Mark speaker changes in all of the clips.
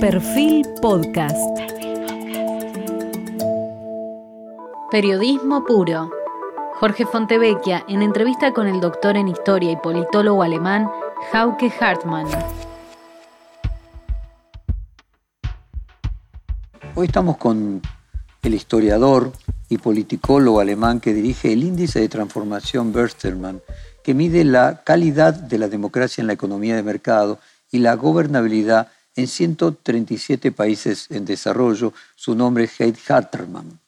Speaker 1: Perfil Podcast. Periodismo puro. Jorge Fontevecchia en entrevista con el doctor en historia y politólogo alemán Hauke Hartmann.
Speaker 2: Hoy estamos con el historiador y politicólogo alemán que dirige el índice de transformación Berstermann, que mide la calidad de la democracia en la economía de mercado y la gobernabilidad en 137 países en desarrollo. Su nombre es Heid Hartermann.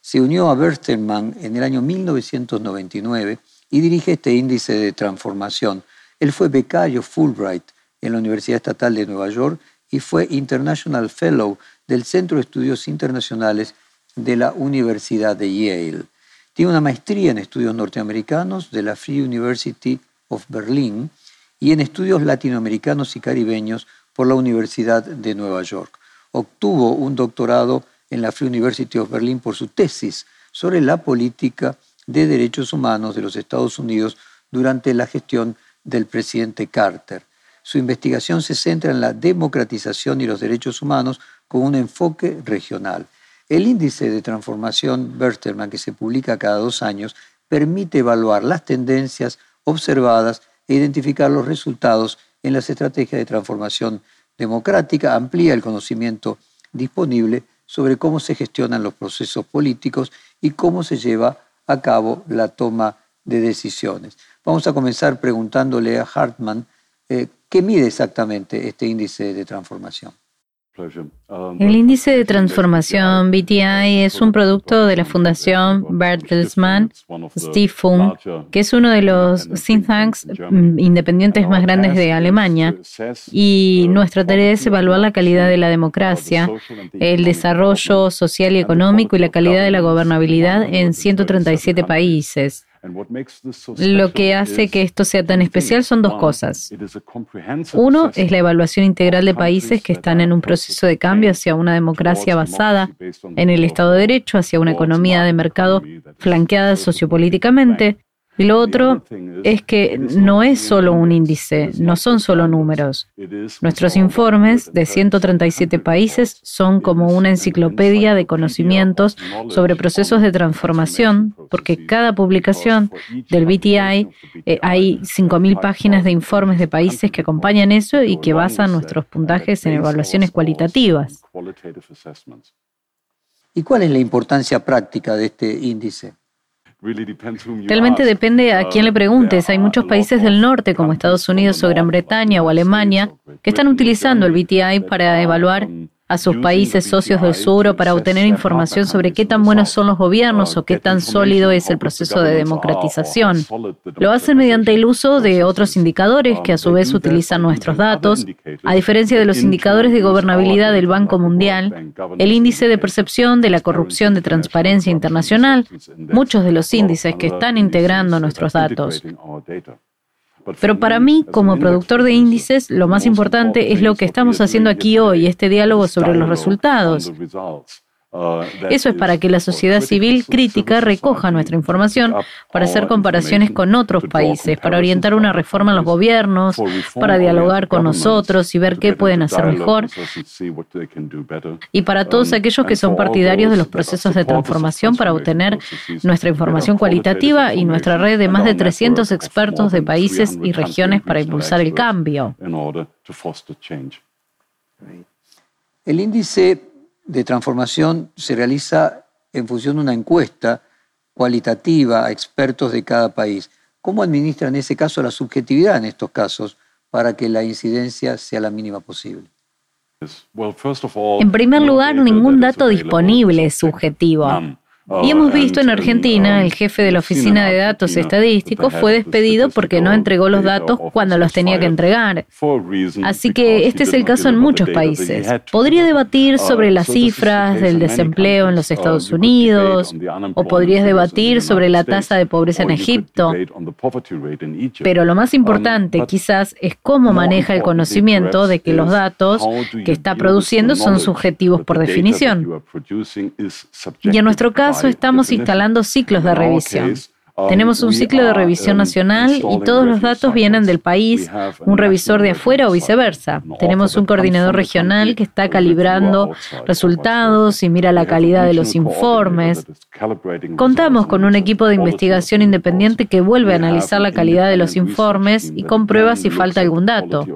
Speaker 2: Se unió a Berstermann en el año 1999 y dirige este índice de transformación. Él fue becario Fulbright en la Universidad Estatal de Nueva York y fue International Fellow del Centro de Estudios Internacionales de la Universidad de Yale. Tiene una maestría en estudios norteamericanos de la Free University of Berlin y en estudios latinoamericanos y caribeños por la Universidad de Nueva York. Obtuvo un doctorado en la Free University of Berlin por su tesis sobre la política de derechos humanos de los Estados Unidos durante la gestión del presidente Carter. Su investigación se centra en la democratización y los derechos humanos con un enfoque regional. El índice de transformación Berterman, que se publica cada dos años, permite evaluar las tendencias observadas e identificar los resultados en las estrategias de transformación democrática, amplía el conocimiento disponible sobre cómo se gestionan los procesos políticos y cómo se lleva a cabo la toma de decisiones. Vamos a comenzar preguntándole a Hartman eh, qué mide exactamente este índice de transformación.
Speaker 3: Um, el índice de transformación BTI es un producto de la Fundación Bertelsmann Stiftung, que es uno de los think tanks mm, independientes más grandes de Alemania. Y nuestra tarea es evaluar la calidad de la democracia, el desarrollo social y económico y la calidad de la gobernabilidad en 137 países. Lo que hace que esto sea tan especial son dos cosas. Uno es la evaluación integral de países que están en un proceso de cambio hacia una democracia basada en el Estado de Derecho, hacia una economía de mercado flanqueada sociopolíticamente, y lo otro es que no es solo un índice, no son solo números. Nuestros informes de 137 países son como una enciclopedia de conocimientos sobre procesos de transformación, porque cada publicación del BTI eh, hay 5.000 páginas de informes de países que acompañan eso y que basan nuestros puntajes en evaluaciones cualitativas.
Speaker 2: ¿Y cuál es la importancia práctica de este índice?
Speaker 3: Realmente depende a quién le uh, preguntes. Hay muchos países del norte, como Estados Unidos o Gran Bretaña o Alemania, que están utilizando el BTI para evaluar a sus países socios del sur para obtener información sobre qué tan buenos son los gobiernos o qué tan sólido es el proceso de democratización. Lo hacen mediante el uso de otros indicadores que a su vez utilizan nuestros datos. A diferencia de los indicadores de gobernabilidad del Banco Mundial, el índice de percepción de la corrupción de transparencia internacional, muchos de los índices que están integrando nuestros datos. Pero para mí, como productor de índices, lo más importante es lo que estamos haciendo aquí hoy, este diálogo sobre los resultados. Eso es para que la sociedad civil crítica recoja nuestra información para hacer comparaciones con otros países, para orientar una reforma en los gobiernos, para dialogar con nosotros y ver qué pueden hacer mejor. Y para todos aquellos que son partidarios de los procesos de transformación para obtener nuestra información cualitativa y nuestra red de más de 300 expertos de países y regiones para impulsar el cambio.
Speaker 2: El índice de transformación se realiza en función de una encuesta cualitativa a expertos de cada país. ¿Cómo administra en ese caso la subjetividad en estos casos para que la incidencia sea la mínima posible?
Speaker 3: En primer lugar, ningún dato disponible es subjetivo. Y hemos visto en Argentina, el jefe de la Oficina de Datos Estadísticos fue despedido porque no entregó los datos cuando los tenía que entregar. Así que este es el caso en muchos países. Podría debatir sobre las cifras del desempleo en los Estados Unidos o podrías debatir sobre la tasa de pobreza en Egipto. Pero lo más importante quizás es cómo maneja el conocimiento de que los datos que está produciendo son subjetivos por definición. Y en nuestro caso, estamos instalando ciclos de revisión. Tenemos un ciclo de revisión nacional y todos los datos vienen del país, un revisor de afuera o viceversa. Tenemos un coordinador regional que está calibrando resultados y mira la calidad de los informes. Contamos con un equipo de investigación independiente que vuelve a analizar la calidad de los informes y comprueba si falta algún dato.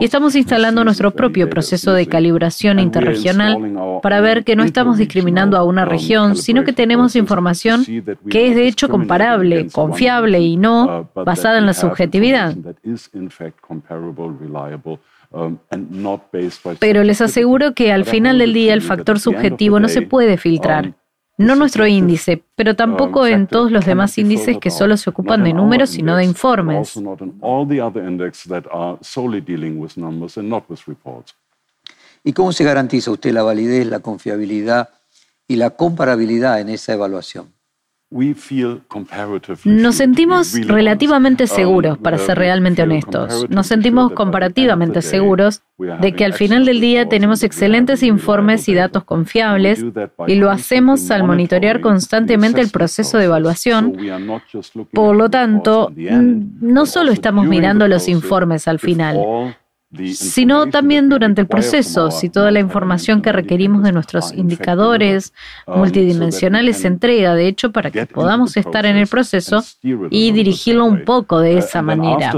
Speaker 3: Y estamos instalando nuestro propio proceso de calibración interregional para ver que no estamos discriminando a una región, sino que tenemos información que es de hecho comparable, confiable y no basada en la subjetividad. Pero les aseguro que al final del día el factor subjetivo no se puede filtrar. No nuestro índice, pero tampoco en todos los demás índices que solo se ocupan de números sino de informes.
Speaker 2: ¿Y cómo se garantiza usted la validez, la confiabilidad y la comparabilidad en esa evaluación?
Speaker 3: Nos sentimos relativamente um, seguros, para ser realmente honestos. Nos sentimos comparativamente seguros de que al final del día tenemos excelentes informes y datos confiables y lo hacemos al monitorear constantemente el proceso de evaluación. Por lo tanto, no solo estamos mirando los informes al final, sino también durante el proceso, si toda la información que requerimos de nuestros indicadores multidimensionales se entrega, de hecho, para que podamos estar en el proceso y dirigirlo un poco de uh, esa manera.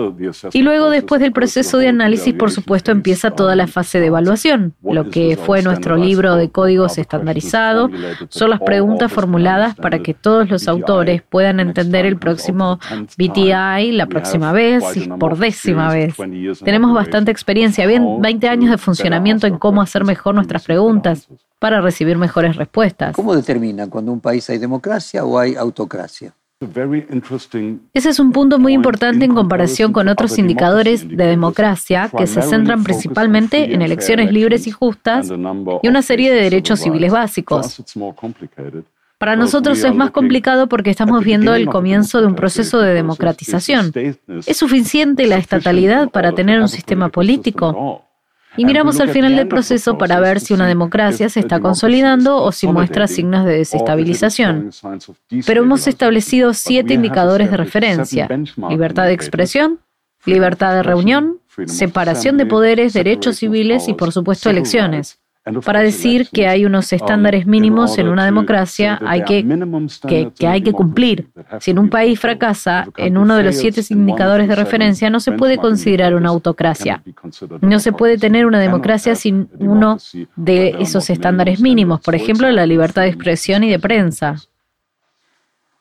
Speaker 3: Y luego, después del proceso de análisis, por supuesto, empieza toda la fase de evaluación. Lo que fue nuestro libro de códigos estandarizado son las preguntas formuladas para que todos los autores puedan entender el próximo BTI la próxima vez y por décima vez. Tenemos bastante experiencia experiencia, bien 20 años de funcionamiento en cómo hacer mejor nuestras preguntas para recibir mejores respuestas.
Speaker 2: ¿Cómo determinan cuando un país hay democracia o hay autocracia?
Speaker 3: Ese es un punto muy importante en comparación con otros indicadores de democracia que se centran principalmente en elecciones libres y justas y una serie de derechos civiles básicos. Para nosotros es más complicado porque estamos viendo el comienzo de un proceso de democratización. ¿Es suficiente la estatalidad para tener un sistema político? Y miramos al final del proceso para ver si una democracia se está consolidando o si muestra signos de desestabilización. Pero hemos establecido siete indicadores de referencia. Libertad de expresión, libertad de reunión, separación de poderes, derechos civiles y por supuesto elecciones. Para decir que hay unos estándares mínimos en una democracia hay que, hay que cumplir. Si en un país fracasa en uno de los siete indicadores de referencia, no se puede considerar una autocracia. No se puede tener una democracia sin uno de esos estándares mínimos, por ejemplo, la libertad de expresión y de prensa.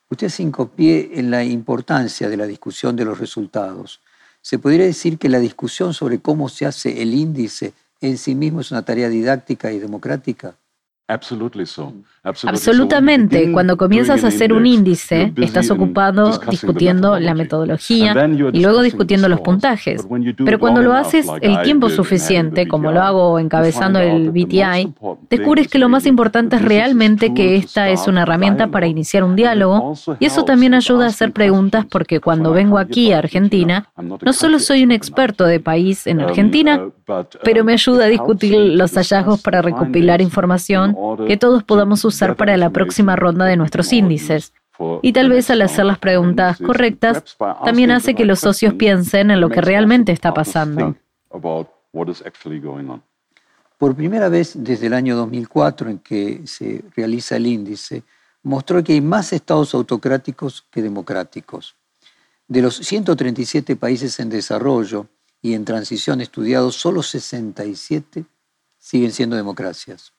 Speaker 2: Usted se hincapié en la importancia de la discusión de los resultados. ¿Se podría decir que la discusión sobre cómo se hace el índice en sí mismo es una tarea didáctica y democrática.
Speaker 3: Absolutamente. Cuando comienzas a hacer un índice, estás ocupado discutiendo la metodología y luego discutiendo los puntajes. Pero cuando lo haces el tiempo suficiente, como lo hago encabezando el BTI, descubres que lo más importante es realmente que esta es una herramienta para iniciar un diálogo. y eso también ayuda a hacer preguntas porque cuando vengo aquí a Argentina, no solo soy un experto de país en Argentina, pero me ayuda a discutir los hallazgos para recopilar información que todos podamos usar para la próxima ronda de nuestros índices. Y tal vez al hacer las preguntas correctas, también hace que los socios piensen en lo que realmente está pasando.
Speaker 2: Por primera vez desde el año 2004 en que se realiza el índice, mostró que hay más estados autocráticos que democráticos. De los 137 países en desarrollo y en transición estudiados, solo 67 siguen siendo democracias.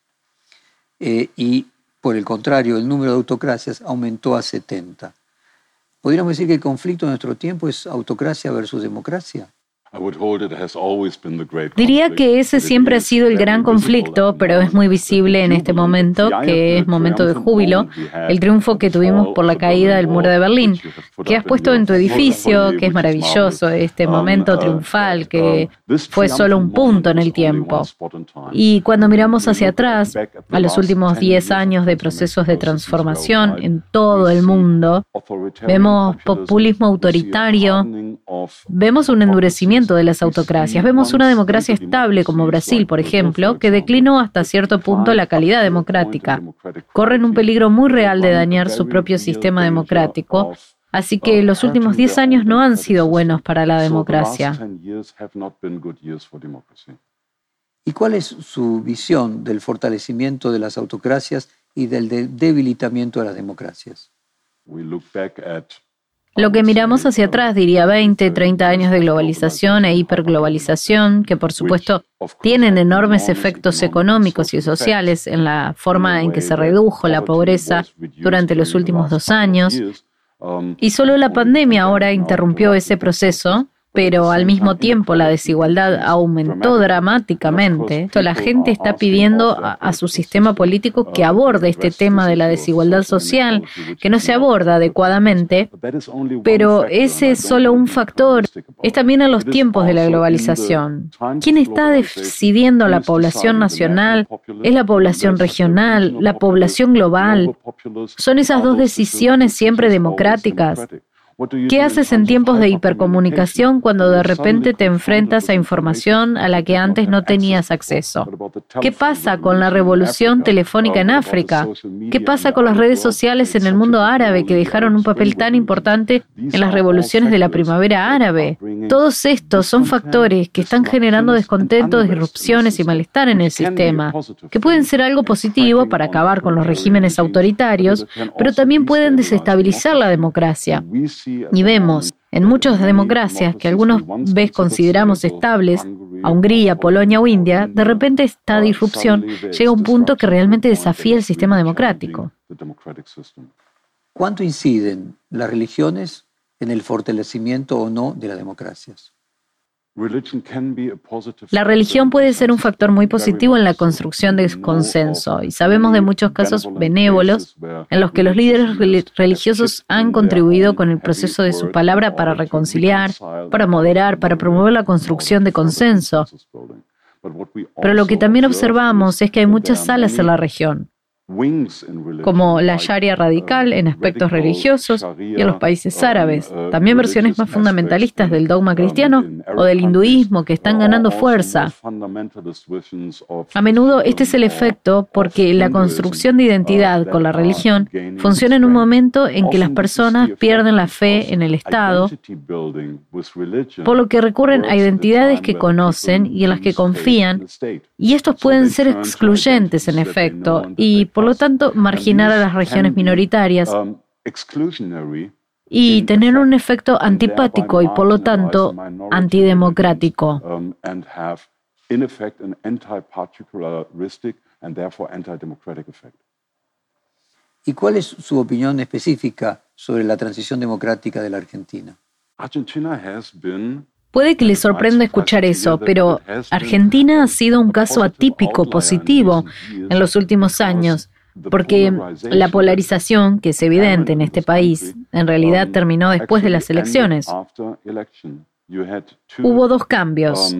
Speaker 2: Eh, y por el contrario, el número de autocracias aumentó a 70. ¿Podríamos decir que el conflicto de nuestro tiempo es autocracia versus democracia?
Speaker 3: Diría que ese siempre ha sido el gran conflicto, pero es muy visible en este momento, que es momento de júbilo, el triunfo que tuvimos por la caída del muro de Berlín, que has puesto en tu edificio, que es maravilloso, este momento triunfal, que fue solo un punto en el tiempo. Y cuando miramos hacia atrás, a los últimos 10 años de procesos de transformación en todo el mundo, vemos populismo autoritario, vemos un endurecimiento de las autocracias. Vemos una democracia estable como Brasil, por ejemplo, que declinó hasta cierto punto la calidad democrática. Corren un peligro muy real de dañar su propio sistema democrático Así que los últimos 10 años no han sido buenos para la democracia.
Speaker 2: ¿Y cuál es su visión del fortalecimiento de las autocracias y del debilitamiento de las democracias?
Speaker 3: Lo que miramos hacia atrás, diría 20, 30 años de globalización e hiperglobalización, que por supuesto tienen enormes efectos económicos y sociales en la forma en que se redujo la pobreza durante los últimos dos años. Y solo la pandemia ahora interrumpió ese proceso pero al mismo tiempo la desigualdad aumentó dramáticamente. La gente está pidiendo a, su sistema político que aborde este tema de la desigualdad social, que no se aborda adecuadamente, pero ese es solo un factor. Es también a los tiempos de la globalización. ¿Quién está decidiendo la población nacional? ¿Es la población regional? ¿La población global? Son esas dos decisiones siempre democráticas. ¿Qué haces en tiempos de hipercomunicación cuando de repente te enfrentas a información a la que antes no tenías acceso? ¿Qué pasa con la revolución telefónica en África? ¿Qué pasa con las redes sociales en el mundo árabe que dejaron un papel tan importante en las revoluciones de la primavera árabe? Todos estos son factores que están generando descontento, disrupciones y malestar en el sistema, que pueden ser algo positivo para acabar con los regímenes autoritarios, pero también pueden desestabilizar la democracia. Y vemos en muchas democracias que algunos vez consideramos estables, a Hungría, Polonia o India, de repente esta disrupción llega a un punto que realmente desafía el sistema democrático.
Speaker 2: ¿Cuánto inciden las religiones en el fortalecimiento o no de las democracias?
Speaker 3: La religión puede ser un factor muy positivo en la construcción de consenso y sabemos de muchos casos benévolos en los que los líderes religiosos han contribuido con el proceso de su palabra para reconciliar, para moderar, para promover la construcción de consenso. Pero lo que también observamos es que hay muchas salas en la región, como la Sharia radical en aspectos religiosos y en los países árabes, también versiones más fundamentalistas del dogma cristiano o del hinduismo que están ganando fuerza. A menudo este es el efecto porque la construcción de identidad con la religión funciona en un momento en que las personas pierden la fe en el Estado, por lo que recurren a identidades que conocen y en las que confían, y estos pueden ser excluyentes en efecto, y por lo tanto, marginar a las regiones minoritarias um, y tener un efecto antipático y, por lo tanto, antidemocrático. Um,
Speaker 2: ¿Y cuál es su opinión específica sobre la transición democrática de la Argentina?
Speaker 3: Puede que le sorprenda escuchar eso, pero Argentina ha sido un caso atípico positivo en los últimos años, porque la polarización, que es evidente en este país, en realidad terminó después de las elecciones. Hubo dos cambios.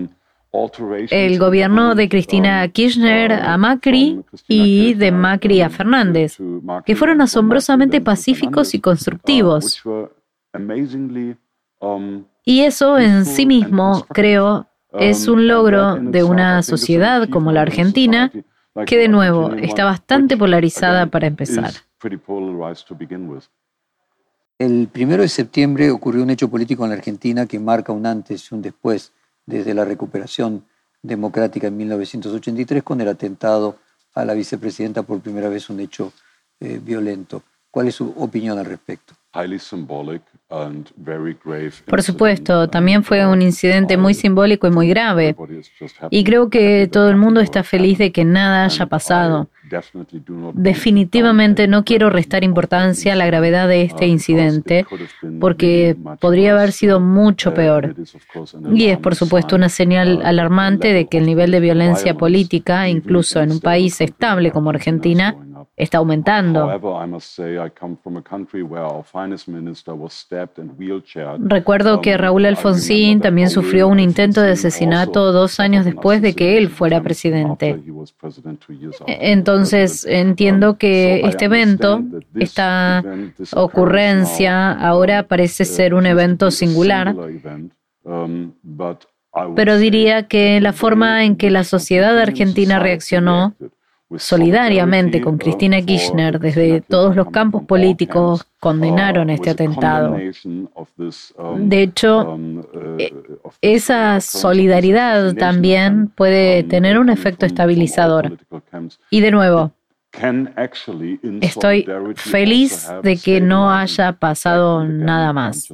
Speaker 3: El gobierno de Cristina Kirchner a Macri y de Macri a Fernández, que fueron asombrosamente pacíficos y constructivos. Y eso en sí mismo, creo, es un logro de una sociedad como la Argentina, que de nuevo está bastante polarizada para empezar.
Speaker 2: El primero de septiembre ocurrió un hecho político en la Argentina que marca un antes y un después desde la recuperación democrática en 1983 con el atentado a la vicepresidenta por primera vez un hecho eh, violento. ¿Cuál es su opinión al respecto?
Speaker 3: Por supuesto, también fue un incidente muy simbólico y muy grave. Y creo que todo el mundo está feliz de que nada haya pasado. Definitivamente no quiero restar importancia a la gravedad de este incidente, porque podría haber sido mucho peor. Y es, por supuesto, una señal alarmante de que el nivel de violencia política, incluso en un país estable como Argentina, está aumentando. Recuerdo que Raúl Alfonsín también sufrió un intento de asesinato dos años después de que él fuera presidente. Entonces entiendo que este evento, esta ocurrencia, ahora parece ser un evento singular, pero diría que la forma en que la sociedad argentina reaccionó solidariamente con Cristina Kirchner desde todos los campos políticos condenaron este atentado. De hecho, e, esa solidaridad también puede tener un efecto estabilizador. Y de nuevo, estoy feliz de que no haya pasado nada más.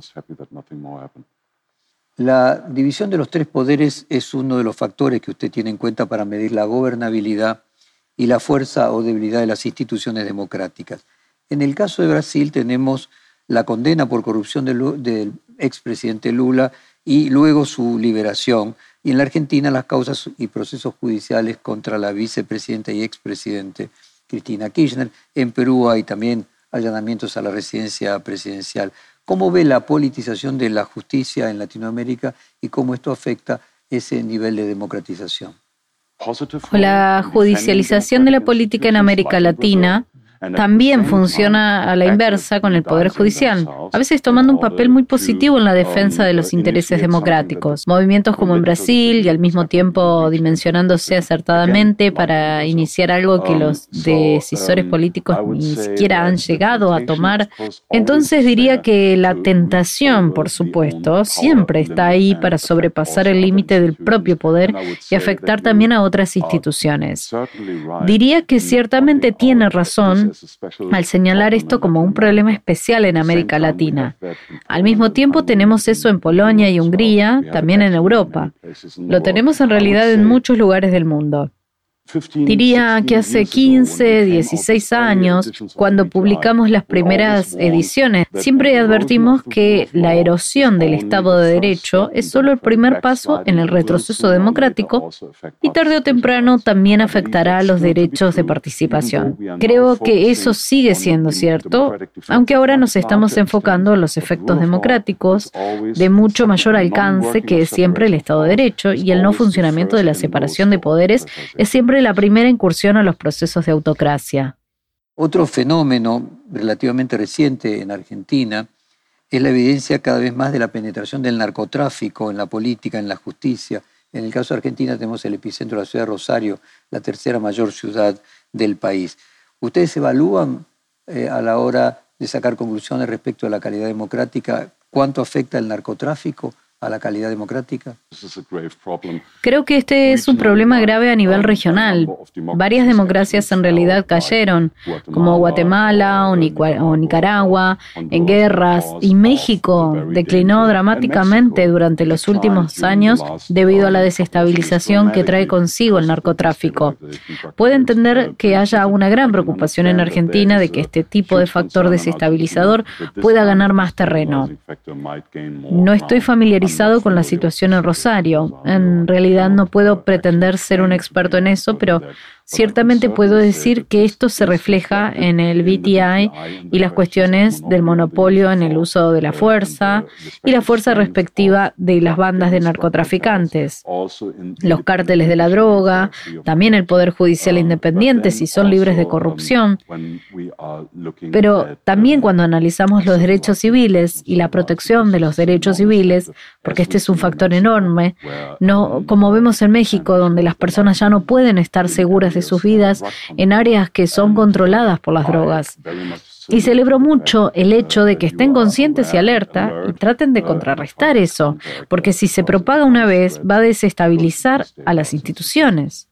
Speaker 2: La división de los tres poderes es uno de los factores que usted tiene en cuenta para medir la gobernabilidad y la fuerza o debilidad de las instituciones democráticas. En el caso de Brasil tenemos la condena por corrupción del, expresidente Lula y luego su liberación. Y en la Argentina las causas y procesos judiciales contra la vicepresidenta y expresidente Cristina Kirchner. En Perú hay también allanamientos a la residencia presidencial. ¿Cómo ve la politización de la justicia en Latinoamérica y cómo esto afecta ese nivel de democratización?
Speaker 3: La judicialización de la política en América Latina también funciona a la inversa con el Poder Judicial, a veces tomando un papel muy positivo en la defensa de los intereses democráticos. Movimientos como en Brasil y al mismo tiempo dimensionándose acertadamente para iniciar algo que los decisores políticos ni siquiera han llegado a tomar. Entonces diría que la tentación, por supuesto, siempre está ahí para sobrepasar el límite del propio poder y afectar también a otras instituciones. Diría que ciertamente tiene razón al señalar esto como un problema especial en América Latina. Al mismo tiempo tenemos eso en Polonia y Hungría, también en Europa. Lo tenemos en realidad en muchos lugares del mundo. Diría que hace 15, 16 años, cuando publicamos las primeras ediciones, siempre advertimos que la erosión del Estado de Derecho es solo el primer paso en el retroceso democrático y tarde o temprano también afectará a los derechos de participación. Creo que eso sigue siendo cierto, aunque ahora nos estamos enfocando en los efectos democráticos de mucho mayor alcance que siempre el Estado de Derecho y el no funcionamiento de la separación de poderes es siempre la primera incursión a los procesos de autocracia.
Speaker 2: Otro fenómeno relativamente reciente en Argentina es la evidencia cada vez más de la penetración del narcotráfico en la política, en la justicia. En el caso de Argentina tenemos el epicentro de la ciudad de Rosario, la tercera mayor ciudad del país. ¿Ustedes evalúan eh, a la hora de sacar conclusiones respecto a la calidad democrática cuánto afecta el narcotráfico a la calidad democrática?
Speaker 3: Creo que este es un problema grave a nivel regional. Varias democracias en realidad cayeron, como Guatemala o, Nicaragua, en guerras, y México declinó dramáticamente durante los últimos años debido a la desestabilización que trae consigo el narcotráfico. Puede entender que haya una gran preocupación en Argentina de que este tipo de factor desestabilizador pueda ganar más terreno. No estoy familiarizado con la situación en Rosario. En realidad no puedo pretender ser un experto en eso, pero Ciertamente puedo decir que esto se refleja en el BTI y las cuestiones del monopolio en el uso de la fuerza y la fuerza respectiva de las bandas de narcotraficantes, los cárteles de la droga, también el Poder Judicial independiente si son libres de corrupción. Pero también cuando analizamos los derechos civiles y la protección de los derechos civiles, porque este es un factor enorme, no como vemos en México, donde las personas ya no pueden estar seguras de sus vidas en áreas que son controladas por las drogas. Y celebro mucho el hecho de que estén conscientes y alerta y traten de contrarrestar eso, porque si se propaga una vez va a desestabilizar a las instituciones.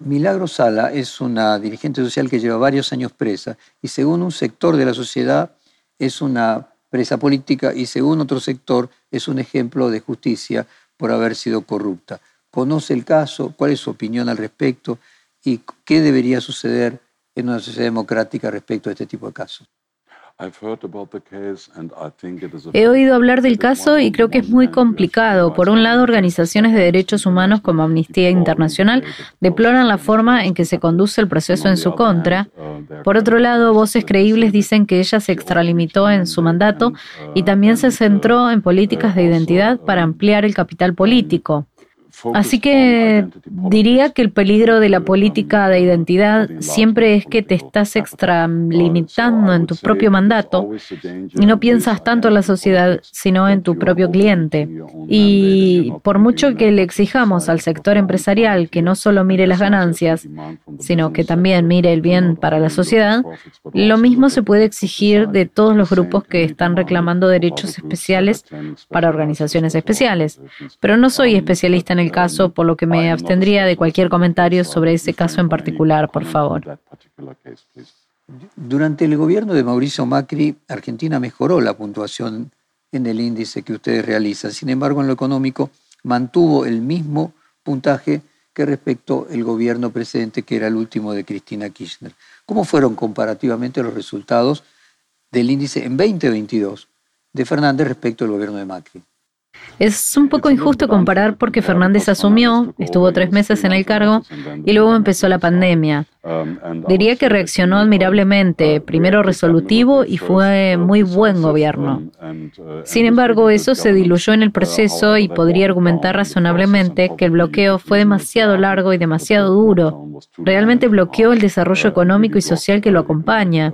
Speaker 2: Milagro Sala es una dirigente social que lleva varios años presa y según un sector de la sociedad es una presa política y según otro sector es un ejemplo de justicia por haber sido corrupta. ¿Conoce el caso? ¿Cuál es su opinión al respecto? Y qué debería suceder en una sociedad democrática respecto a este tipo de casos.
Speaker 3: He oído hablar del caso y creo que es muy complicado. Por un lado, organizaciones de derechos humanos como Amnistía Internacional deploran la forma en que se conduce el proceso en su contra. Por otro lado, voces creíbles dicen que ella se extralimitó en su mandato y también se centró en políticas de identidad para ampliar el capital político. Así que diría que el peligro de la política de identidad siempre es que te estás extralimitando en tu propio mandato y no piensas tanto en la sociedad, sino en tu propio cliente. Y por mucho que le exijamos al sector empresarial que no solo mire las ganancias, sino que también mire el bien para la sociedad, lo mismo se puede exigir de todos los grupos que están reclamando derechos especiales para organizaciones especiales. Pero no soy especialista en el caso, por lo que me abstendría de cualquier comentario sobre ese caso en particular, por favor.
Speaker 2: Durante el gobierno de Mauricio Macri, Argentina mejoró la puntuación en el índice que ustedes realizan. Sin embargo, en lo económico mantuvo el mismo puntaje que respecto el gobierno precedente, que era el último de Cristina Kirchner. ¿Cómo fueron comparativamente los resultados del índice en 2022 de Fernández respecto al gobierno de Macri?
Speaker 3: Es un poco injusto comparar porque Fernández asumió, estuvo tres meses en el cargo y luego empezó la pandemia. Diría que reaccionó admirablemente, primero resolutivo y fue muy buen gobierno. Sin embargo, eso se diluyó en el proceso y podría argumentar razonablemente que el bloqueo fue demasiado largo y demasiado duro. Realmente bloqueó el desarrollo económico y social que lo acompaña.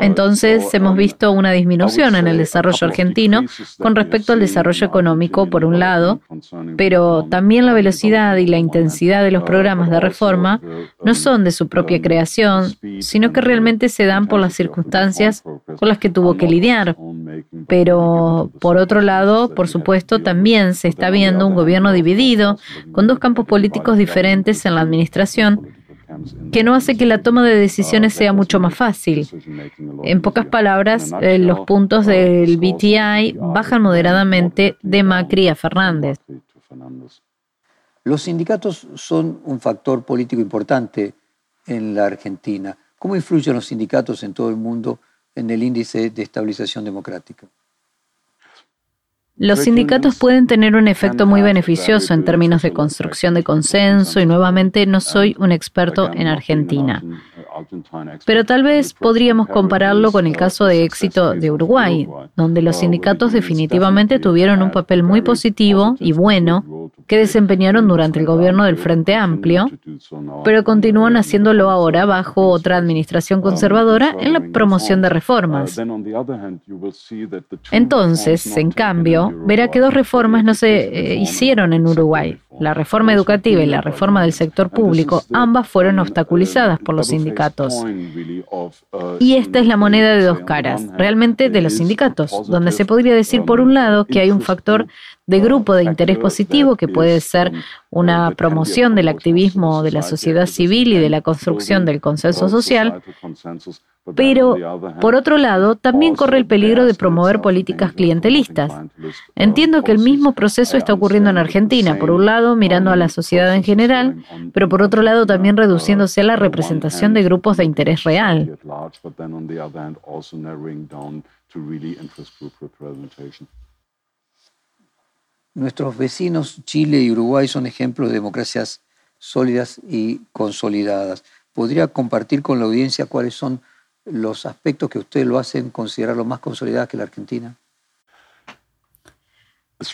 Speaker 3: Entonces hemos visto una disminución en el desarrollo argentino con respecto al desarrollo económico, por un lado, pero también la velocidad y la intensidad de los programas de reforma no son de su propia creación, sino que realmente se dan por las circunstancias con las que tuvo que lidiar. Pero, por otro lado, por supuesto, también se está viendo un gobierno dividido, con dos campos políticos diferentes en la administración que no hace que la toma de decisiones sea mucho más fácil. En pocas palabras, eh, los puntos del BTI bajan moderadamente de Macri a Fernández.
Speaker 2: Los sindicatos son un factor político importante en la Argentina. ¿Cómo influyen los sindicatos en todo el mundo en el índice de estabilización democrática?
Speaker 3: Los sindicatos pueden tener un efecto muy beneficioso en términos de construcción de consenso y nuevamente no soy un experto en Argentina. Pero tal vez podríamos compararlo con el caso de éxito de Uruguay, donde los sindicatos definitivamente tuvieron un papel muy positivo y bueno que desempeñaron durante el gobierno del Frente Amplio, pero continúan haciéndolo ahora bajo otra administración conservadora en la promoción de reformas. Entonces, en cambio, verá que dos reformas no se eh, hicieron en Uruguay. La reforma educativa y la reforma del sector público, ambas fueron obstaculizadas por los sindicatos. Y esta es la moneda de dos caras, realmente de los sindicatos, donde se podría decir por un lado que hay un factor de grupo de interés positivo que puede ser una promoción del activismo de la sociedad civil y de la construcción del consenso social, pero por otro lado también corre el peligro de promover políticas clientelistas. Entiendo que el mismo proceso está ocurriendo en Argentina, por un lado mirando a la sociedad en general, pero por otro lado también reduciéndose a la representación de grupos de interés real.
Speaker 2: Nuestros vecinos Chile y Uruguay son ejemplos de democracias sólidas y consolidadas. ¿Podría compartir con la audiencia cuáles son los aspectos que ustedes lo hacen considerar los más consolidadas que la Argentina?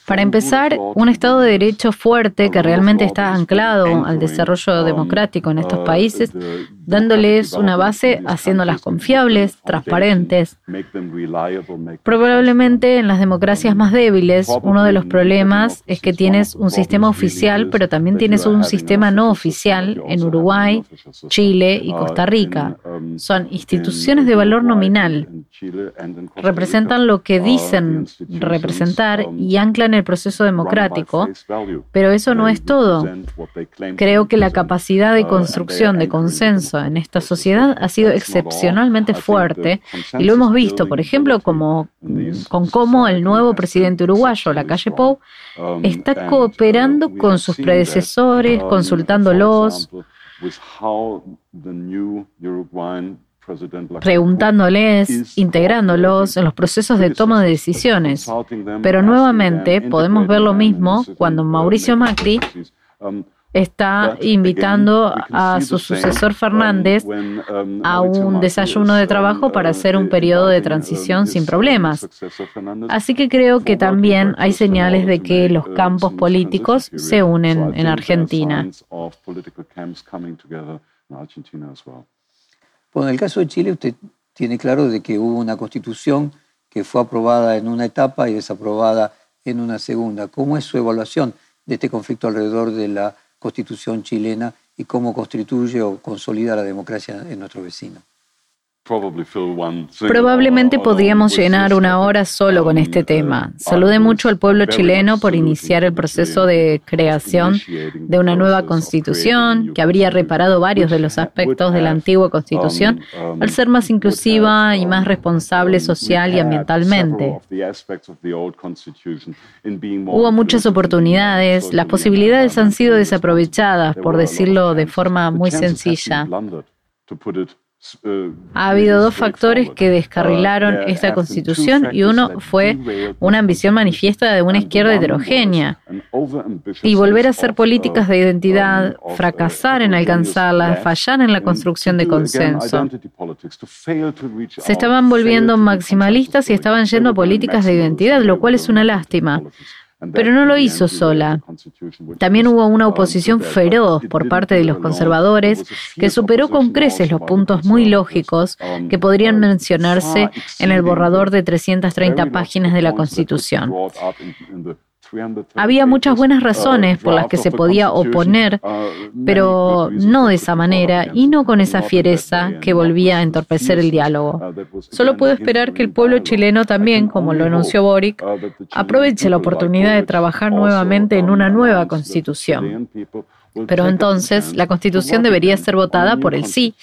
Speaker 3: Para empezar, un Estado de Derecho fuerte que realmente está anclado al desarrollo democrático en estos países, dándoles una base, haciéndolas confiables, transparentes. Probablemente en las democracias más débiles, uno de los problemas es que tienes un sistema oficial, pero también tienes un sistema no oficial en Uruguay, Chile y Costa Rica. Son instituciones de valor nominal. Representan lo que dicen representar y han en el proceso democrático, pero eso no es todo. Creo que la capacidad de construcción de consenso en esta sociedad ha sido excepcionalmente fuerte y lo hemos visto, por ejemplo, como, con cómo el nuevo presidente uruguayo, la calle Pou, está cooperando con sus predecesores, consultándolos preguntándoles, integrándolos en los procesos de toma de decisiones. Pero nuevamente podemos ver lo mismo cuando Mauricio Macri está invitando a su sucesor Fernández a un desayuno de trabajo para hacer un periodo de transición sin problemas. Así que creo que también hay señales de que los campos políticos se unen en Argentina.
Speaker 2: Bueno, en el caso de Chile, usted tiene claro de que hubo una constitución que fue aprobada en una etapa y desaprobada en una segunda. ¿Cómo es su evaluación de este conflicto alrededor de la constitución chilena y cómo constituye o consolida la democracia en nuestro vecino?
Speaker 3: Probablemente podríamos llenar una hora solo con este tema. Saludé mucho al pueblo chileno por iniciar el proceso de creación de una nueva constitución que habría reparado varios de los aspectos de la antigua constitución al ser más inclusiva y más responsable social y ambientalmente. Hubo muchas oportunidades, las posibilidades han sido desaprovechadas, por decirlo de forma muy sencilla. Ha habido dos factores que descarrilaron esta constitución y uno fue una ambición manifiesta de una izquierda heterogénea. Y volver a hacer políticas de identidad, fracasar en alcanzarlas, fallar en la construcción de consenso. Se estaban volviendo maximalistas y estaban yendo a políticas de identidad, lo cual es una lástima. Pero no lo hizo sola. También hubo una oposición feroz por parte de los conservadores que superó con creces los puntos muy lógicos que podrían mencionarse en el borrador de 330 páginas de la Constitución. Había muchas buenas razones por las que se podía oponer, pero no de esa manera y no con esa fiereza que volvía a entorpecer el diálogo. Solo puedo esperar que el pueblo chileno también, como lo anunció Boric, aproveche la oportunidad de trabajar nuevamente en una nueva constitución. Pero entonces la constitución debería ser votada por el sí,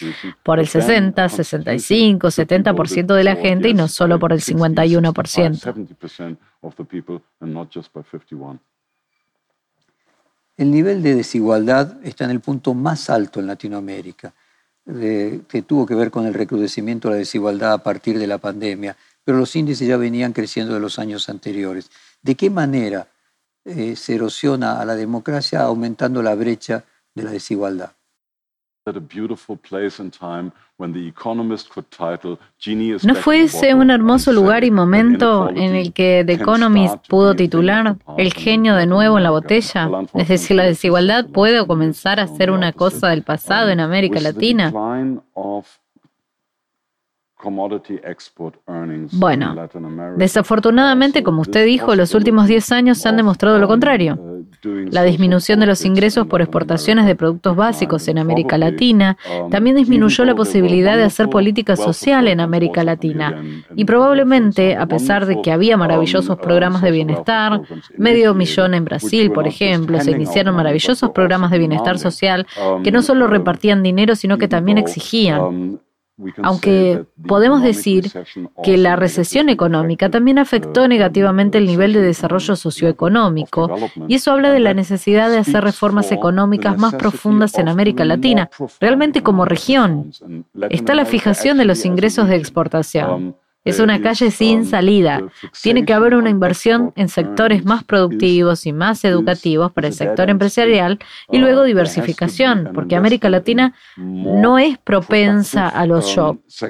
Speaker 3: por el 60, 65, 70% de la gente y no solo por el 51%.
Speaker 2: El nivel de desigualdad está en el punto más alto en Latinoamérica, que tuvo que ver con el recrudecimiento de la desigualdad a partir de la pandemia, pero los índices ya venían creciendo de los años anteriores. ¿De qué manera eh, se erosiona a la democracia aumentando la brecha de la desigualdad.
Speaker 3: ¿No fue ese un hermoso lugar y momento en el que The Economist pudo titular El genio de nuevo en la botella? Es decir, la desigualdad puede comenzar a ser una cosa del pasado en América Latina. Bueno, desafortunadamente, como usted dijo, los últimos 10 años han demostrado lo contrario. La disminución de los ingresos por exportaciones de productos básicos en América Latina también disminuyó la posibilidad de hacer política social en América Latina. Y probablemente, a pesar de que había maravillosos programas de bienestar, medio millón en Brasil, por ejemplo, se iniciaron maravillosos programas de bienestar social que no solo repartían dinero, sino que también exigían aunque podemos decir que la recesión económica también afectó negativamente el nivel de desarrollo socioeconómico, y eso habla de la necesidad de hacer reformas económicas más profundas en América Latina, realmente como región. Está la fijación de los ingresos de exportación. Es una calle sin salida. Tiene que haber una inversión en sectores más productivos y más educativos para el sector empresarial y luego diversificación, porque América Latina no es propensa a los shocks.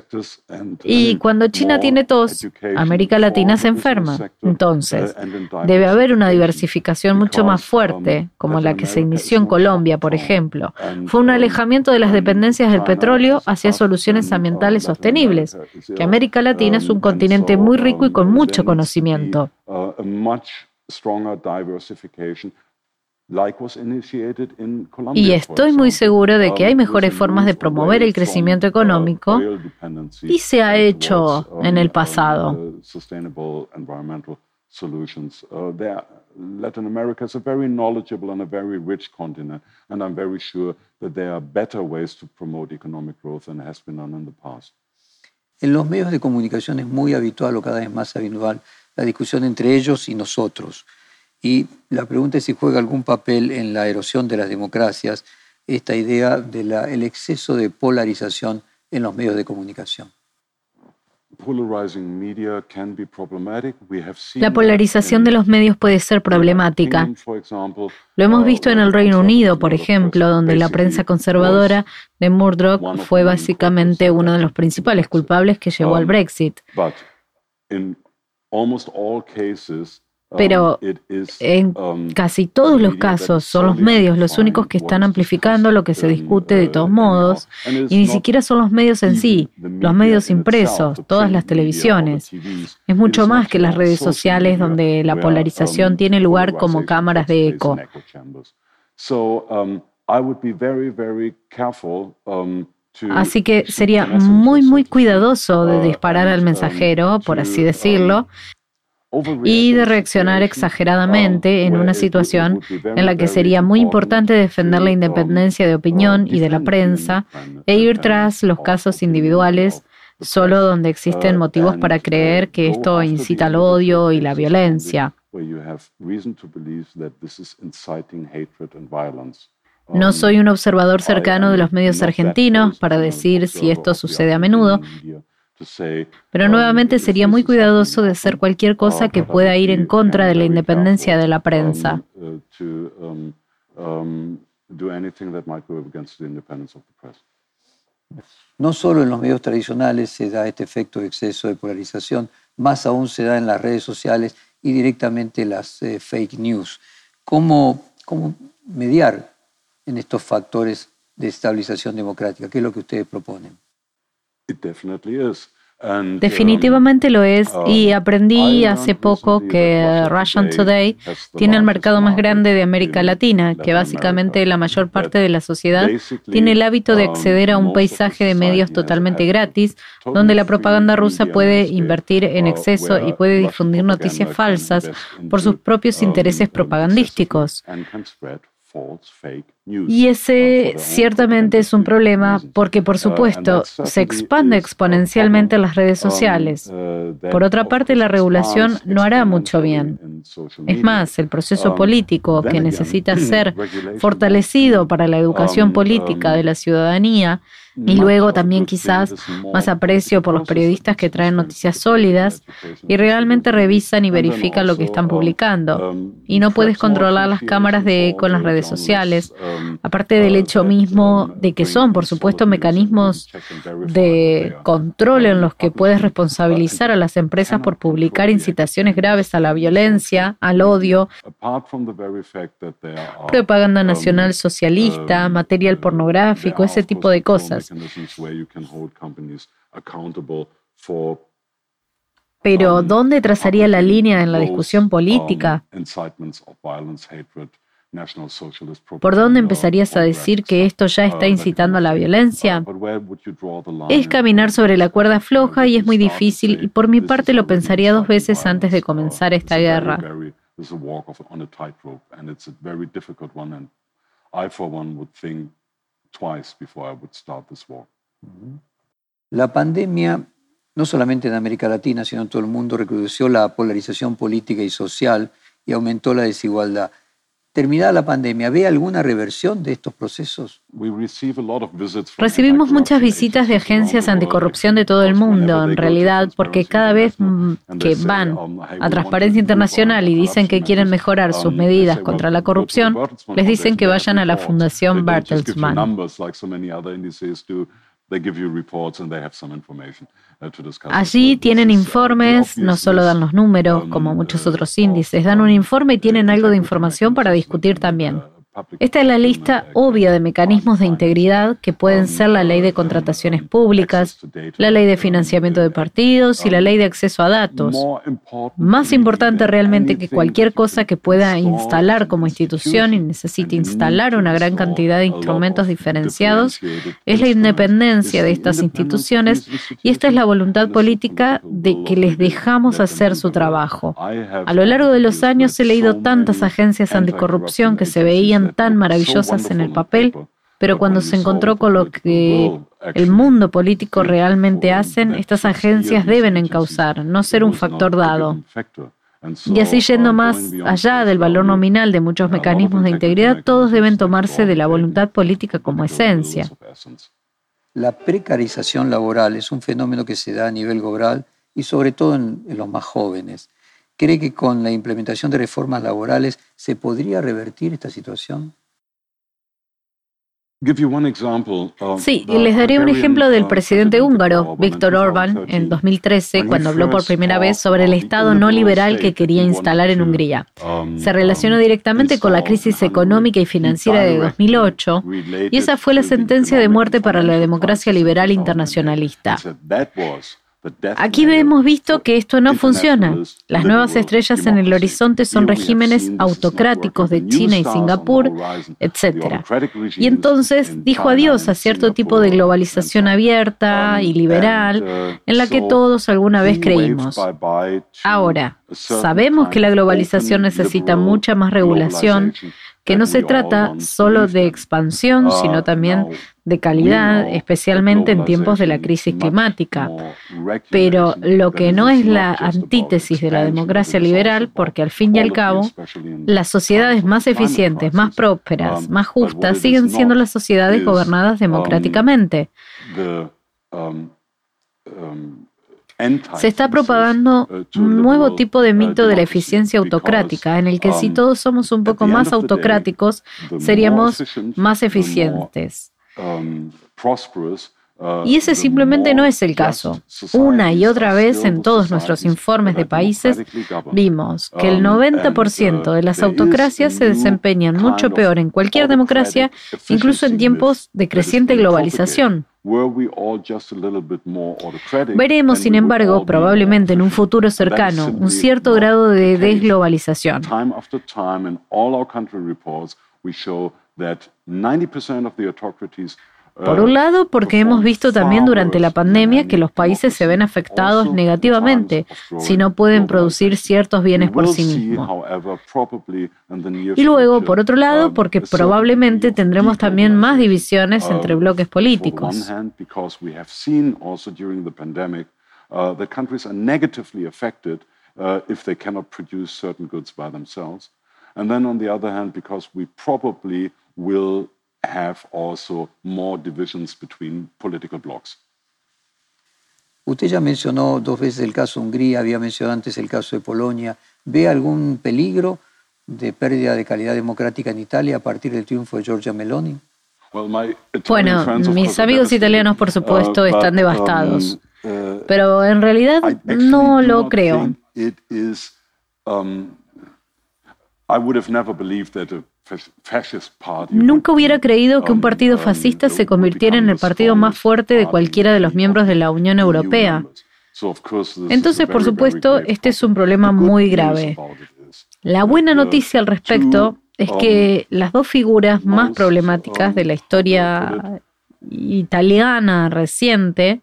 Speaker 3: Y cuando China tiene tos, América Latina se enferma. Entonces, debe haber una diversificación mucho más fuerte, como la que se inició en Colombia, por ejemplo. Fue un alejamiento de las dependencias del petróleo hacia soluciones ambientales sostenibles, que América Latina es un continente muy rico y con mucho conocimiento. Y estoy muy seguro de que hay mejores formas de promover el crecimiento económico y se ha hecho en el pasado. Latin America is a very knowledgeable and a very rich continent, and I'm very sure that there are better ways to promote economic growth than has been done in the past.
Speaker 2: En los medios de comunicación es muy habitual o cada vez más habitual la discusión entre ellos y nosotros. Y la pregunta es si juega algún papel en la erosión de las democracias esta idea del exceso de polarización en los medios de comunicación.
Speaker 3: La polarización de los medios puede ser problemática. Lo hemos visto en el Reino Unido, por ejemplo, donde la prensa conservadora de Murdoch fue básicamente uno de los principales culpables que llevó al um, Brexit. Pero um, en um, casi todos los casos son los medios los únicos que están amplificando lo que se discute de todos modos, y ni siquiera son los medios en sí, los medios impresos, todas las televisiones. Es mucho más que las redes sociales donde la polarización um, tiene lugar como cámaras de eco. Así que sería muy, muy cuidadoso de uh, disparar al mensajero, por así decirlo, y de reaccionar exageradamente en una situación en la que sería muy importante defender la independencia de opinión y de la prensa e ir tras los casos individuales solo donde existen motivos para creer que esto incita al odio y la violencia. No soy un observador cercano de los medios argentinos para decir si esto sucede a menudo, pero nuevamente sería muy cuidadoso de hacer cualquier cosa que pueda ir en contra de la independencia de la prensa.
Speaker 2: No solo en los medios tradicionales se da este efecto de exceso de polarización, más aún se da en las redes sociales y directamente las eh, fake news. ¿Cómo, ¿Cómo mediar en estos factores de estabilización democrática? ¿Qué es lo que ustedes proponen?
Speaker 3: Um, Definitivamente lo es y um, aprendí hace poco que Russian Today tiene el mercado más grande de América Latina, que básicamente la mayor parte de la sociedad tiene el hábito de um, acceder a un paisaje de medios totalmente gratis, donde la propaganda rusa puede invertir en uh, exceso y puede difundir noticias falsas por sus propios intereses propagandísticos. Y ese ciertamente es un problema porque, por uh, supuesto, se expande exponencialmente en las redes um, sociales. Uh, por otra parte, la regulación no hará mucho bien. Es más, el proceso um, político que necesita ser fortalecido para la educación um, política de la ciudadanía y luego también quizás más aprecio por los periodistas que traen noticias sólidas y realmente revisan y verifican lo que están publicando. Y no puedes controlar las cámaras de eco en las redes sociales, aparte del hecho mismo de que son, por supuesto, mecanismos de control en los que puedes responsabilizar a las empresas por publicar incitaciones graves a la violencia, al odio, propaganda nacional socialista, material pornográfico, ese tipo de cosas. Pero ¿dónde trazaría la línea en la discusión política? ¿Por dónde empezarías a decir que esto ya está incitando a la violencia? Es caminar sobre la cuerda floja y es muy difícil y por mi parte lo pensaría dos veces antes de comenzar esta guerra.
Speaker 2: La pandemia, no solamente en América Latina, sino en todo el mundo, recrudeció la polarización política y social y aumentó la desigualdad. Terminada la pandemia, ¿ve alguna reversión de estos procesos?
Speaker 3: Recibimos muchas visitas de agencias anticorrupción de todo el mundo, en realidad, porque cada vez mm, que van a Transparencia Internacional y dicen que quieren mejorar sus medidas contra la corrupción, les dicen que vayan a la Fundación Bertelsmann. Allí tienen informes, no solo dan los números, como muchos otros índices, dan un informe y tienen algo de información para discutir también. Esta es la lista obvia de mecanismos de integridad que pueden ser la ley de contrataciones públicas, la ley de financiamiento de partidos y la ley de acceso a datos. Más importante realmente que cualquier cosa que pueda instalar como institución y necesite instalar una gran cantidad de instrumentos diferenciados es la independencia de estas instituciones y esta es la voluntad política de que les dejamos hacer su trabajo. A lo largo de los años he leído tantas agencias anticorrupción que se veían tan maravillosas en el papel, pero cuando se encontró con lo que el mundo político realmente hacen, estas agencias deben encauzar, no ser un factor dado. Y así yendo más allá del valor nominal de muchos mecanismos de integridad, todos deben tomarse de la voluntad política como esencia.
Speaker 2: La precarización laboral es un fenómeno que se da a nivel global y sobre todo en, los más jóvenes. ¿Cree que con la implementación de reformas laborales se podría revertir esta situación?
Speaker 3: Sí, y les daré un ejemplo del presidente húngaro, Víctor Orbán, en 2013, cuando habló por primera vez sobre el Estado no liberal que quería instalar en Hungría. Um, Se relacionó um, directamente con la crisis económica y financiera de 2008, y esa fue la sentencia de muerte para la democracia liberal internacionalista. Aquí hemos visto que esto no funciona. Las nuevas estrellas en el horizonte son regímenes autocráticos de China y Singapur, etc. Y entonces dijo adiós a cierto tipo de globalización abierta y liberal en la que todos alguna vez creímos. Ahora, sabemos que la globalización necesita mucha más regulación que no se trata solo de expansión, sino también de calidad, especialmente en tiempos de la crisis climática. Pero lo que no es la antítesis de la democracia liberal, porque al fin y al cabo, las sociedades más eficientes, más prósperas, más justas, siguen siendo las sociedades gobernadas democráticamente. Se está propagando un nuevo tipo de mito de la eficiencia autocrática, en el que si todos somos un poco más autocráticos, seríamos más eficientes. Y ese simplemente no es el caso. Una y otra vez en todos nuestros informes de países vimos que el 90% de las autocracias se desempeñan mucho peor en cualquier democracia, incluso en tiempos de creciente globalización. Veremos, sin embargo, probablemente en un futuro cercano, un cierto grado de desglobalización. Por un lado, porque hemos visto también durante la pandemia que los países se ven afectados negativamente si no pueden producir ciertos bienes por sí mismos. Y luego, por otro lado, porque probablemente tendremos también más divisiones entre bloques políticos. And then on the other hand, because we probably will have also more divisions between political blocs.
Speaker 2: Usted ya mencionó dos veces el caso Hungría, había mencionado antes el caso de Polonia. ¿Ve algún peligro de pérdida de calidad democrática en Italia a partir del triunfo de Giorgia Meloni?
Speaker 3: Bueno, mis amigos italianos, por supuesto, uh, están um, devastados, uh, pero en realidad no lo creo. Nunca hubiera creído que un partido um, fascista se convirtiera en el partido más fuerte de cualquiera de los miembros de la Unión Europea. Entonces, por supuesto, este es un problema muy grave. La buena noticia al respecto es que um, las dos figuras más problemáticas de la historia italiana reciente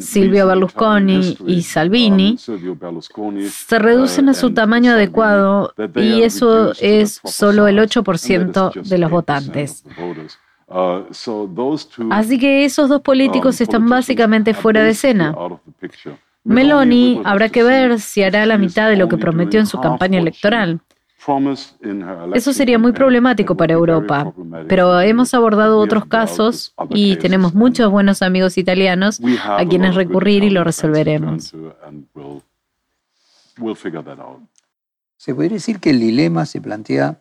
Speaker 3: Silvio Berlusconi y Salvini se reducen a su tamaño adecuado y eso es solo el 8% de los votantes. Uh, Así que esos dos políticos um, están básicamente fuera de escena. Meloni habrá que ver si hará la mitad de lo que prometió en su campaña electoral. Eso sería muy problemático para Europa, pero hemos abordado otros casos y tenemos muchos buenos amigos italianos a quienes recurrir y lo resolveremos.
Speaker 2: Se podría decir que el dilema se plantea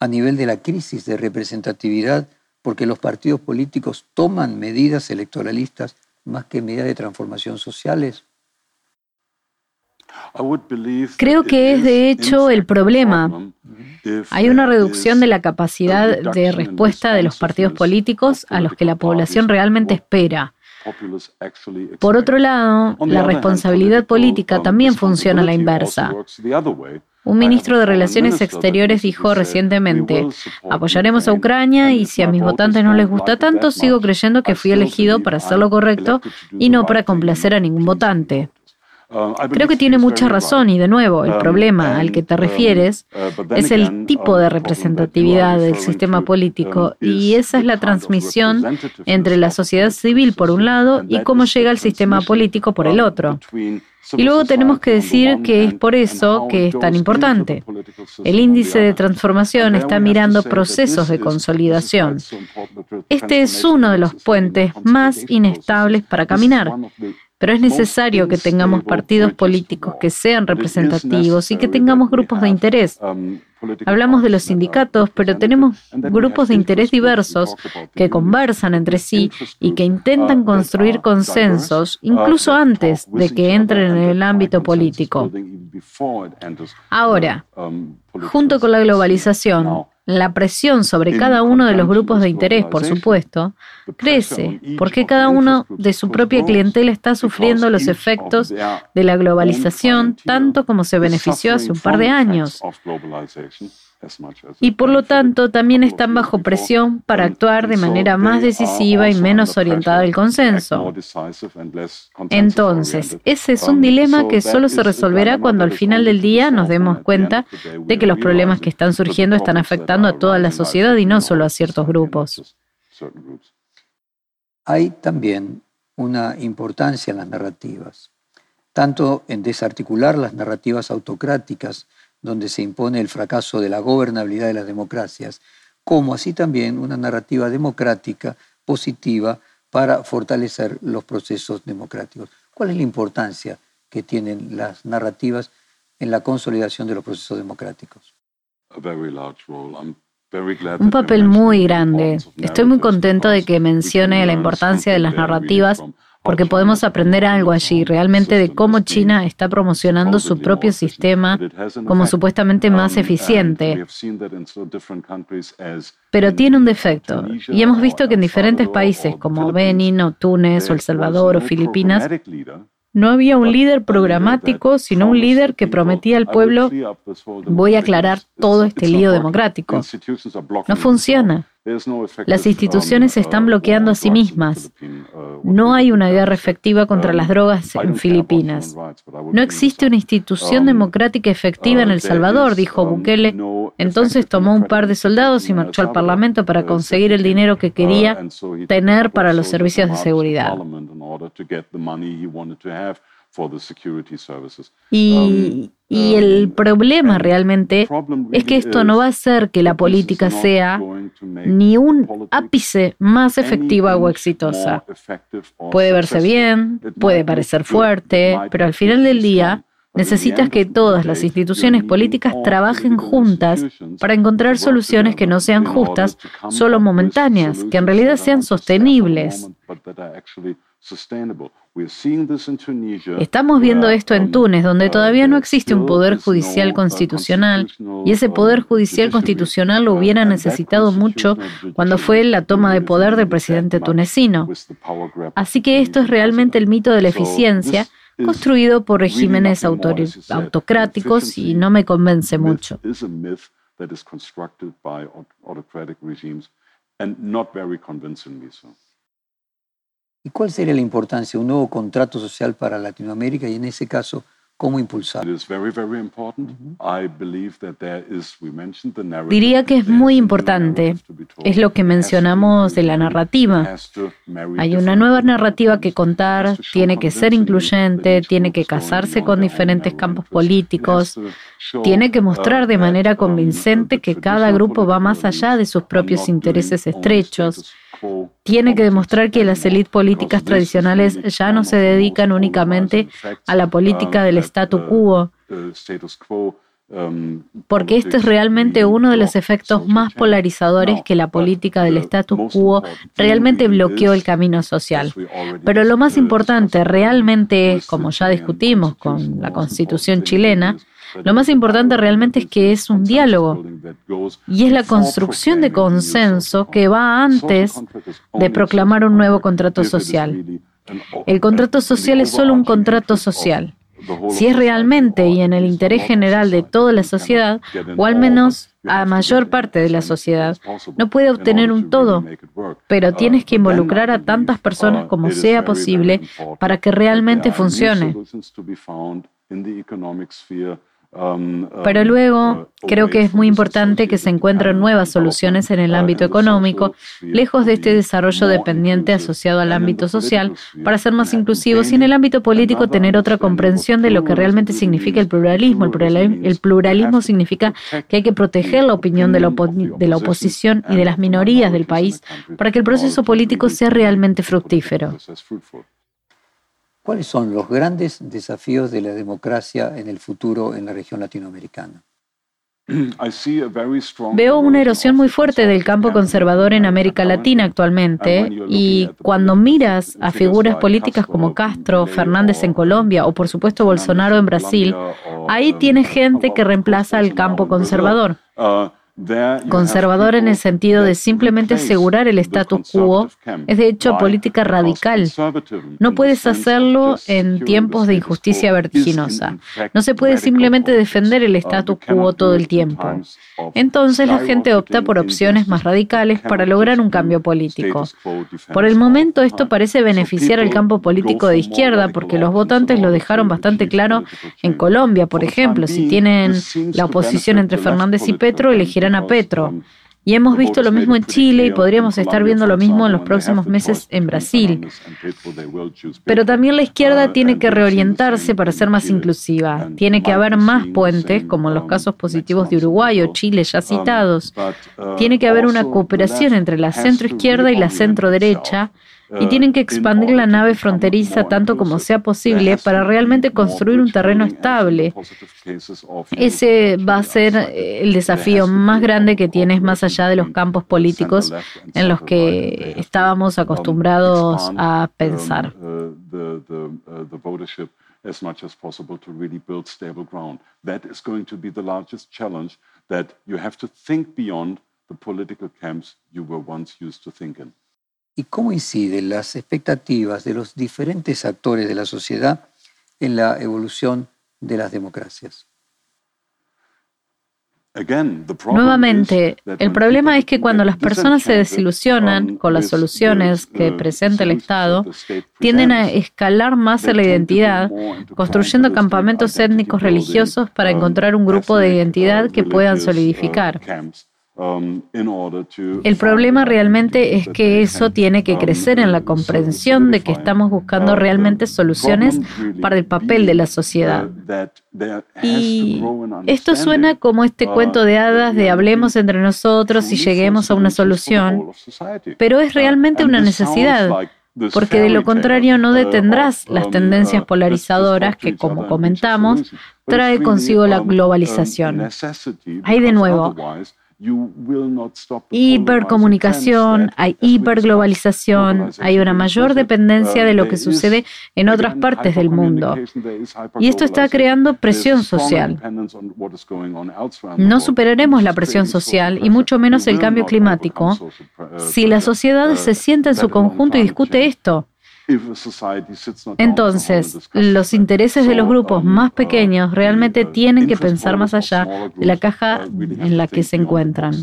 Speaker 2: a nivel de la crisis de representatividad porque los partidos políticos toman medidas electoralistas más que medidas de transformación sociales.
Speaker 3: Creo que es de hecho el problema. Hay una reducción de la capacidad de respuesta de los partidos políticos a los que la población realmente espera. Por otro lado, la responsabilidad política también funciona a la inversa. Un ministro de Relaciones Exteriores dijo recientemente, apoyaremos a Ucrania y si a mis votantes no les gusta tanto, sigo creyendo que fui elegido para hacer lo correcto y no para complacer a ningún votante. Um, Creo que tiene mucha razón y de nuevo, el um, problema al que te um, refieres uh, es el tipo de representatividad del sistema político y esa es la transmisión entre la sociedad civil por un lado y cómo llega el sistema político por el otro. Y luego tenemos que decir que es por eso que es tan importante. El índice de transformación está mirando procesos de consolidación. este es uno de los puentes más inestables para caminar. Pero es necesario que tengamos partidos políticos que sean representativos y que tengamos grupos de interés. Hablamos de los sindicatos, pero tenemos grupos de interés diversos que conversan entre sí y que intentan construir consensos incluso antes de que entren en el ámbito político. Ahora, junto con la globalización, la presión sobre cada uno de los grupos de interés, por supuesto, crece porque cada uno de su propia clientela está sufriendo los efectos de la globalización tanto como se benefició hace un par de años y por lo tanto también están bajo presión para actuar de manera más decisiva y menos orientada al consenso. Entonces, ese es un dilema que solo se resolverá cuando al final del día nos demos cuenta de que los problemas que están surgiendo están afectando a toda la sociedad y no solo a ciertos grupos.
Speaker 2: Hay también una importancia en las narrativas, tanto en desarticular las narrativas autocráticas, donde se impone el fracaso de la gobernabilidad de las democracias, como así también una narrativa democrática positiva para fortalecer los procesos democráticos. ¿Cuál es la importancia que tienen las narrativas en la consolidación de los procesos democráticos?
Speaker 3: Un papel muy grande. Estoy muy contento de que mencione la importancia de las narrativas porque podemos aprender algo allí realmente de cómo China está promocionando su propio sistema como supuestamente más eficiente. Pero tiene un defecto, y hemos visto que en diferentes países como Benin o Túnez o El Salvador o Filipinas, no había un líder programático, sino un líder que prometía al pueblo, voy a aclarar todo este lío democrático. No funciona. Las instituciones se están bloqueando a sí mismas. No hay una guerra efectiva contra las drogas en Filipinas. No existe una institución democrática efectiva en El Salvador, dijo Bukele. Entonces tomó un par de soldados y marchó al Parlamento para conseguir el dinero que quería tener para los servicios de seguridad. Y, y el um, problema realmente es que esto no va a hacer que la política sea ni un ápice más efectiva o exitosa. Puede verse bien, puede parecer fuerte, pero al final del día necesitas que todas las instituciones políticas trabajen juntas para encontrar soluciones que no sean justas, solo momentáneas, que en realidad sean sostenibles. Estamos viendo esto en Túnez, donde uh, todavía no existe un poder judicial uh, constitucional, y ese poder judicial constitucional lo hubiera necesitado mucho cuando fue la toma de poder del presidente tunecino. Así que esto es realmente el mito de la eficiencia construido por regímenes autocráticos y no me convence mucho.
Speaker 2: ¿Y cuál sería la importancia de un nuevo contrato social para Latinoamérica y en ese caso, cómo impulsar?
Speaker 3: Diría que es muy importante. Es lo que mencionamos de la narrativa. Hay una nueva narrativa que contar, tiene que ser incluyente, tiene que casarse con diferentes campos políticos, tiene que mostrar de manera convincente que cada grupo va más allá de sus propios intereses estrechos tiene que demostrar que las élites políticas tradicionales ya no se dedican únicamente a la política del statu quo, porque este es realmente uno de los efectos más polarizadores que la política del statu quo realmente bloqueó el camino social. Pero lo más importante realmente es, como ya discutimos con la constitución chilena, lo más importante realmente es que es un diálogo y es la construcción de consenso que va antes de proclamar un nuevo contrato social. El contrato social es solo un contrato social. Si es realmente y en el interés general de toda la sociedad, o al menos a mayor parte de la sociedad, no puede obtener un todo, pero tienes que involucrar a tantas personas como sea posible para que realmente funcione. Pero luego creo que es muy importante que se encuentren nuevas soluciones en el ámbito económico, lejos de este desarrollo dependiente asociado al ámbito social, para ser más inclusivos y en el ámbito político tener otra comprensión de lo que realmente significa el pluralismo. El pluralismo, significa que hay que proteger la opinión de la, de la oposición y de las minorías del país para que el proceso político sea realmente fructífero.
Speaker 2: ¿Cuáles son los grandes desafíos de la democracia en el futuro en la región latinoamericana?
Speaker 3: Veo una erosión muy fuerte del campo conservador en América Latina actualmente y cuando miras a figuras políticas como Castro, Fernández en Colombia o por supuesto Bolsonaro en Brasil, ahí tienes gente que reemplaza al campo conservador. Uh, Conservador en el sentido de simplemente asegurar el status quo es de hecho política radical. No puedes hacerlo en tiempos de injusticia vertiginosa. No se puede simplemente defender el status quo todo el tiempo. Entonces la gente opta por opciones más radicales para lograr un cambio político. Por el momento esto parece beneficiar al campo político de izquierda porque los votantes lo dejaron bastante claro en Colombia, por ejemplo. Si tienen la oposición entre Fernández y Petro, elegirán a Petro. Y hemos visto lo mismo en Chile y podríamos estar viendo lo mismo en los próximos meses en Brasil. Pero también la izquierda tiene que reorientarse para ser más inclusiva. Tiene que haber más puentes, como en los casos positivos de Uruguay o Chile ya citados. Tiene que haber una cooperación entre la centroizquierda y la centroderecha y tienen que expandir la nave fronteriza tanto como sea posible para realmente construir un terreno estable. Ese va a ser eh, el desafío más grande que tienes más allá de los campos políticos en los que estábamos acostumbrados a pensar. as much as possible to really build stable ground. That is going to be the largest challenge that you have to think beyond the political camps you were once used to think in
Speaker 2: y cómo inciden las expectativas de los diferentes actores de la sociedad en la evolución de las democracias.
Speaker 3: Nuevamente, el problema es que cuando las personas se desilusionan con las soluciones que presenta el Estado, tienden a escalar más en la identidad, construyendo campamentos étnicos religiosos para encontrar un grupo de identidad que puedan solidificar. Um, el problema realmente es que eso tiene que crecer en la comprensión de que estamos buscando uh, realmente soluciones para el papel de la sociedad. Y esto suena como este uh, cuento de hadas de hablemos entre nosotros y lleguemos a una solución, pero es uh, realmente una necesidad porque de lo contrario no detendrás las tendencias polarizadoras que, como comentamos, trae consigo la globalización. Hay de nuevo Hipercomunicación, hay hiperglobalización, hay una mayor dependencia de lo que sucede en otras partes del mundo. Y esto está creando presión social. No superaremos la presión social y mucho menos el cambio climático si la sociedad se sienta en su conjunto y discute esto. Entonces, los intereses de los grupos más pequeños realmente tienen que pensar más allá de la caja en la que se encuentran.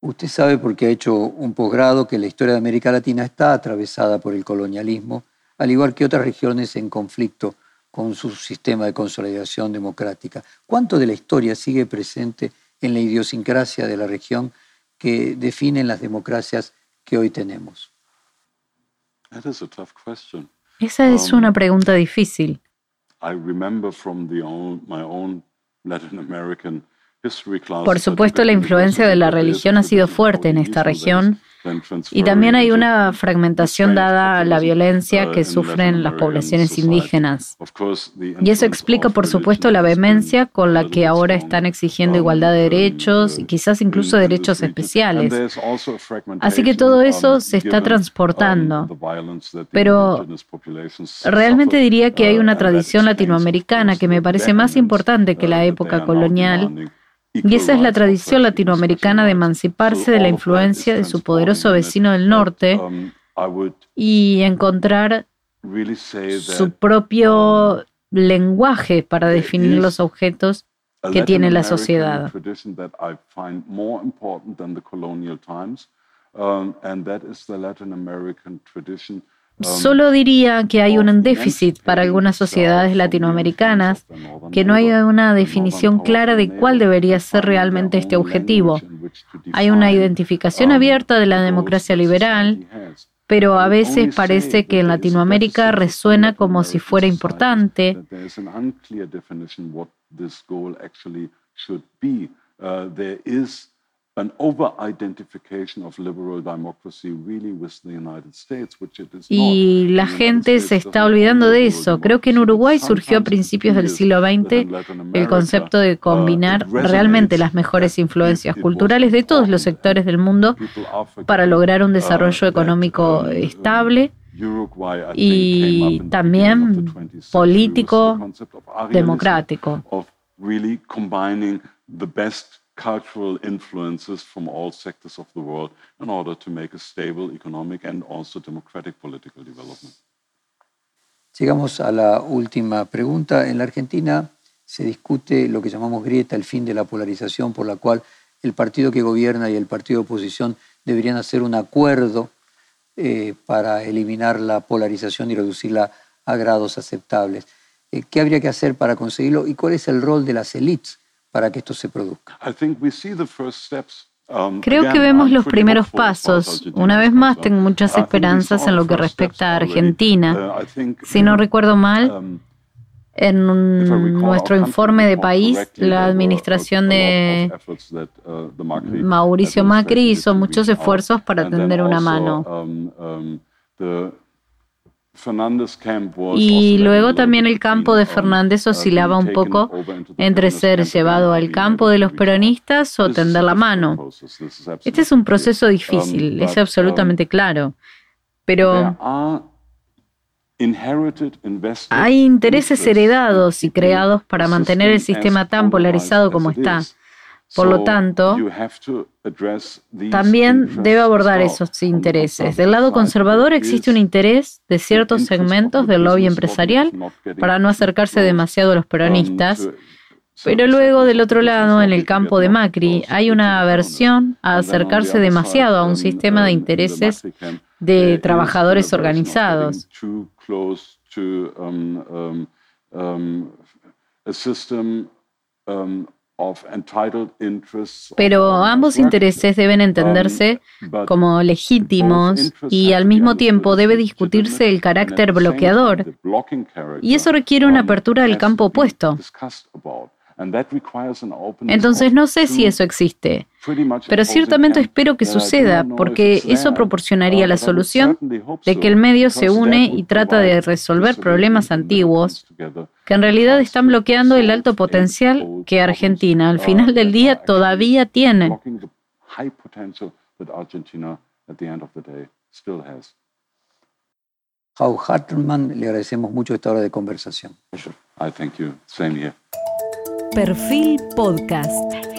Speaker 2: Usted sabe porque ha hecho un posgrado que la historia de América Latina está atravesada por el colonialismo, al igual que otras regiones en conflicto con su sistema de consolidación democrática. ¿Cuánto de la historia sigue presente en la idiosincrasia de la región que definen las democracias que hoy tenemos?
Speaker 3: Esa es um, una pregunta difícil. Por supuesto, la influencia de la religión ha sido fuerte en esta región y también hay una fragmentación dada a la violencia que sufren las poblaciones indígenas. Y eso explica, por supuesto, la vehemencia con la que ahora están exigiendo igualdad de derechos y quizás incluso derechos especiales. Así que todo eso se está transportando. Pero realmente diría que hay una tradición latinoamericana que me parece más importante que la época colonial y esa es la tradición latinoamericana de emanciparse de la influencia de su poderoso vecino del norte y encontrar su propio lenguaje para definir los objetos que tiene la sociedad. Solo diría que hay un déficit para algunas sociedades latinoamericanas, que no hay una definición clara de cuál debería ser realmente este objetivo. Hay una identificación abierta de la democracia liberal, pero a veces parece que en Latinoamérica resuena como si fuera importante. Y la gente se está olvidando de eso. Creo que en Uruguay surgió a principios del siglo XX el concepto de uh, combinar realmente las mejores influencias culturales de todos los sectores del mundo para lograr un desarrollo uh, económico um, estable. Y también político, democrático
Speaker 2: cultural influences from all sectors of the world in order to make a stable economic and also democratic political development. Llegamos a la última pregunta. En la Argentina se discute lo que llamamos grieta, el fin de la polarización, por la cual el partido que gobierna y el partido de oposición deberían hacer un acuerdo eh, para eliminar la polarización y reducirla a grados aceptables. Eh, ¿Qué habría que hacer para conseguirlo y cuál es el rol de las élites para que esto se produzca.
Speaker 3: Um, Creo que vemos los primeros pasos. Una vez más, tengo muchas esperanzas en lo que respecta a Argentina. Uh, si no recuerdo mal, um, en nuestro informe de país, la administración de uh, Mauricio Macri hizo muchos esfuerzos para tender una mano. Um, y luego también el campo de Fernández uh, oscilaba un poco entre ser llevado al campo de los peronistas o tender la mano. Este es un proceso um, difícil, es um, absolutamente claro. Pero hay intereses heredados y creados para mantener el sistema tan polarizado como está. Por lo tanto, también debe abordar esos intereses. Del lado conservador existe un interés de ciertos segmentos del lobby empresarial para no acercarse demasiado a los peronistas, pero luego del otro lado, en el campo de Macri, hay una aversión a acercarse demasiado a un sistema de intereses de trabajadores organizados. Pero ambos intereses deben entenderse um, como legítimos y al mismo tiempo debe discutirse el carácter bloqueador. Y eso requiere una um, apertura del campo opuesto. Entonces no sé si eso existe, pero ciertamente espero que suceda, porque eso proporcionaría la solución de que el medio se une y trata de resolver problemas antiguos que en realidad están bloqueando el alto potencial que Argentina al final del día todavía tiene.
Speaker 2: Hau Hartmann, le agradecemos mucho esta hora de conversación.
Speaker 1: Perfil Podcast.